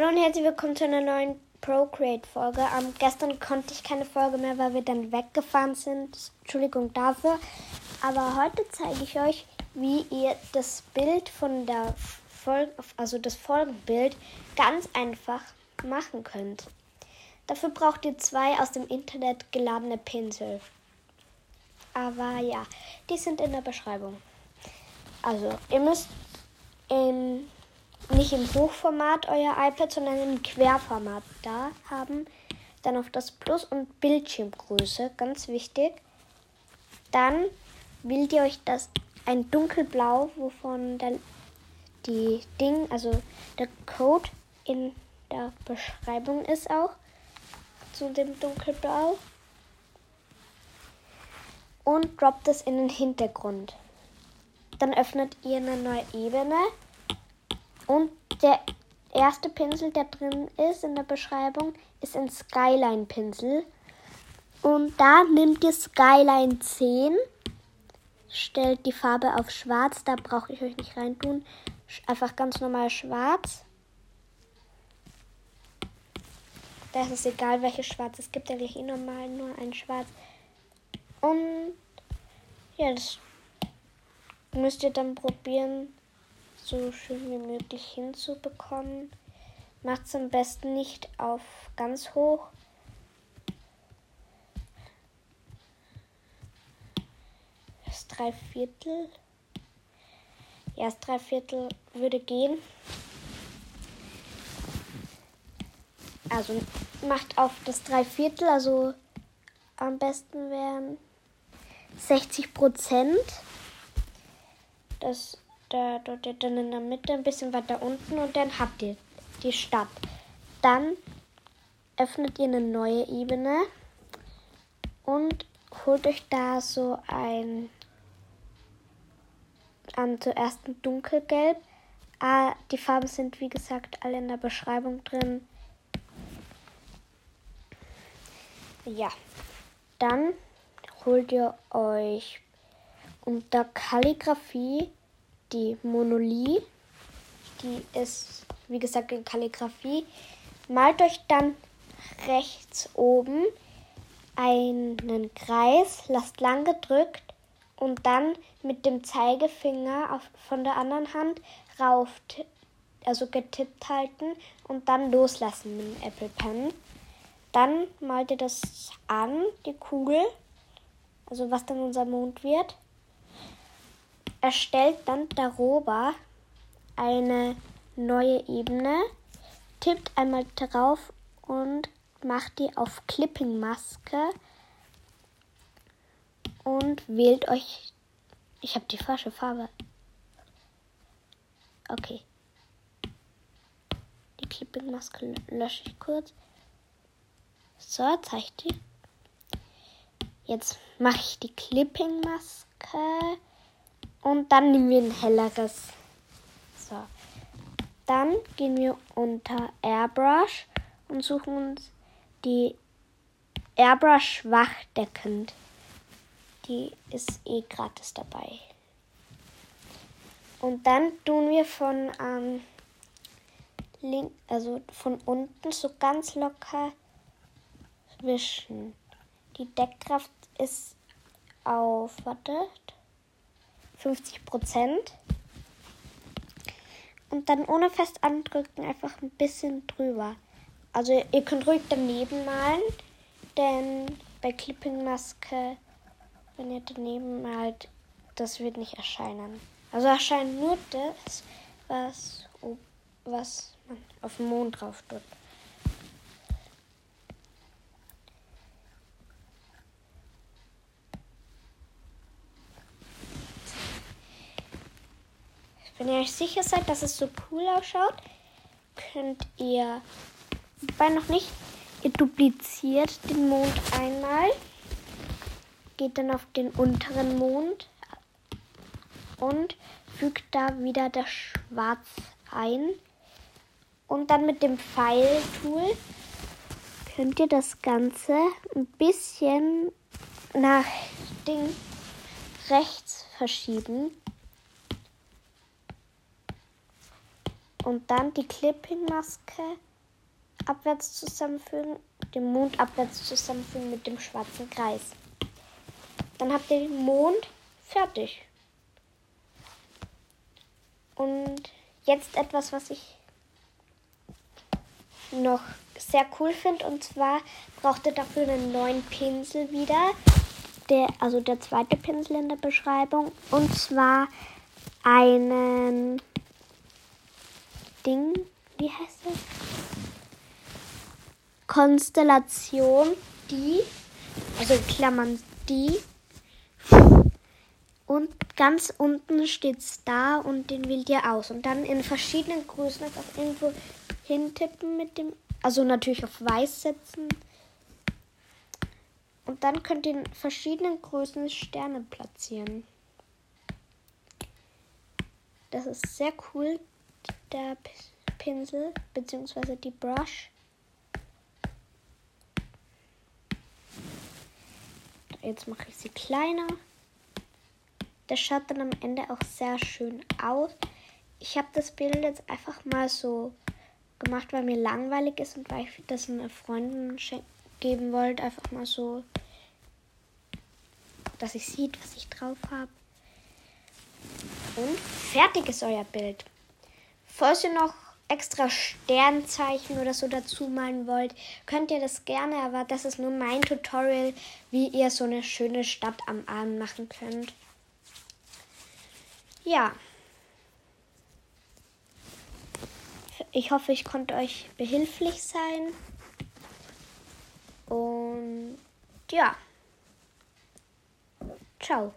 Hallo und herzlich willkommen zu einer neuen Procreate-Folge. Ähm, gestern konnte ich keine Folge mehr, weil wir dann weggefahren sind. Entschuldigung dafür. Aber heute zeige ich euch, wie ihr das Bild von der Folge, also das Folgenbild, ganz einfach machen könnt. Dafür braucht ihr zwei aus dem Internet geladene Pinsel. Aber ja, die sind in der Beschreibung. Also, ihr müsst in nicht im Hochformat euer iPad, sondern im Querformat da haben. Dann auf das Plus und Bildschirmgröße, ganz wichtig. Dann wählt ihr euch das ein dunkelblau, wovon dann die Ding, also der Code in der Beschreibung ist auch zu dem dunkelblau. Und droppt es in den Hintergrund. Dann öffnet ihr eine neue Ebene und der erste Pinsel, der drin ist in der Beschreibung, ist ein Skyline-Pinsel. Und da nimmt ihr Skyline 10, stellt die Farbe auf schwarz, da brauche ich euch nicht reintun. Einfach ganz normal schwarz. Da ist egal, welches Schwarz. Es gibt eigentlich eh normal nur ein Schwarz. Und ja, das müsst ihr dann probieren, so schön wie möglich hinzubekommen. Macht es am besten nicht auf ganz hoch. Das Dreiviertel. Ja, das Dreiviertel würde gehen. Also macht auf das Dreiviertel, also am besten wären 60 Prozent. Das da dort ihr dann in der Mitte ein bisschen weiter unten und dann habt ihr die Stadt. Dann öffnet ihr eine neue Ebene und holt euch da so ein an zuerst ein dunkelgelb. Ah, die Farben sind wie gesagt alle in der Beschreibung drin. Ja, dann holt ihr euch unter Kalligrafie die Monolith. Die ist, wie gesagt, in Kalligrafie. Malt euch dann rechts oben einen Kreis, lasst lang gedrückt und dann mit dem Zeigefinger auf, von der anderen Hand rauf, also getippt halten und dann loslassen mit dem Apple Pen. Dann malt ihr das an, die Kugel, also was dann unser Mond wird erstellt dann darüber eine neue Ebene, tippt einmal drauf und macht die auf Clipping Maske und wählt euch. Ich habe die falsche Farbe. Okay. Die Clipping Maske lösche ich kurz. So, zeigt die. Jetzt mache ich die Clipping Maske und dann nehmen wir ein helleres. So. Dann gehen wir unter Airbrush und suchen uns die Airbrush schwachdeckend. Die ist eh gratis dabei. Und dann tun wir von ähm, link, also von unten so ganz locker wischen. Die Deckkraft ist auf, wartet, 50 Prozent. Und dann ohne fest andrücken einfach ein bisschen drüber. Also ihr könnt ruhig daneben malen, denn bei Clipping Maske, wenn ihr daneben malt, das wird nicht erscheinen. Also erscheint nur das, was, was man auf dem Mond drauf tut. Wenn ihr euch sicher seid, dass es so cool ausschaut, könnt ihr, bei noch nicht, ihr dupliziert den Mond einmal, geht dann auf den unteren Mond und fügt da wieder das Schwarz ein. Und dann mit dem Pfeiltool könnt ihr das Ganze ein bisschen nach Ding rechts verschieben. Und dann die Clipping-Maske abwärts zusammenfügen, den Mond abwärts zusammenfügen mit dem schwarzen Kreis. Dann habt ihr den Mond fertig. Und jetzt etwas, was ich noch sehr cool finde. Und zwar braucht ihr dafür einen neuen Pinsel wieder. Der, also der zweite Pinsel in der Beschreibung. Und zwar einen Ding, wie heißt das? Konstellation, die, also Klammern die. Und ganz unten steht Star und den wählt ihr aus. Und dann in verschiedenen Größen einfach irgendwo hintippen mit dem, also natürlich auf weiß setzen. Und dann könnt ihr in verschiedenen Größen Sterne platzieren. Das ist sehr cool, der Pinsel bzw. die Brush. Jetzt mache ich sie kleiner. Das schaut dann am Ende auch sehr schön aus. Ich habe das Bild jetzt einfach mal so gemacht, weil mir langweilig ist und weil ich das einer Freundin geben wollte. Einfach mal so, dass ich sieht, was ich drauf habe. Und fertig ist euer Bild. Falls ihr noch extra Sternzeichen oder so dazu malen wollt, könnt ihr das gerne, aber das ist nur mein Tutorial, wie ihr so eine schöne Stadt am Arm machen könnt. Ja. Ich hoffe, ich konnte euch behilflich sein. Und ja. Ciao.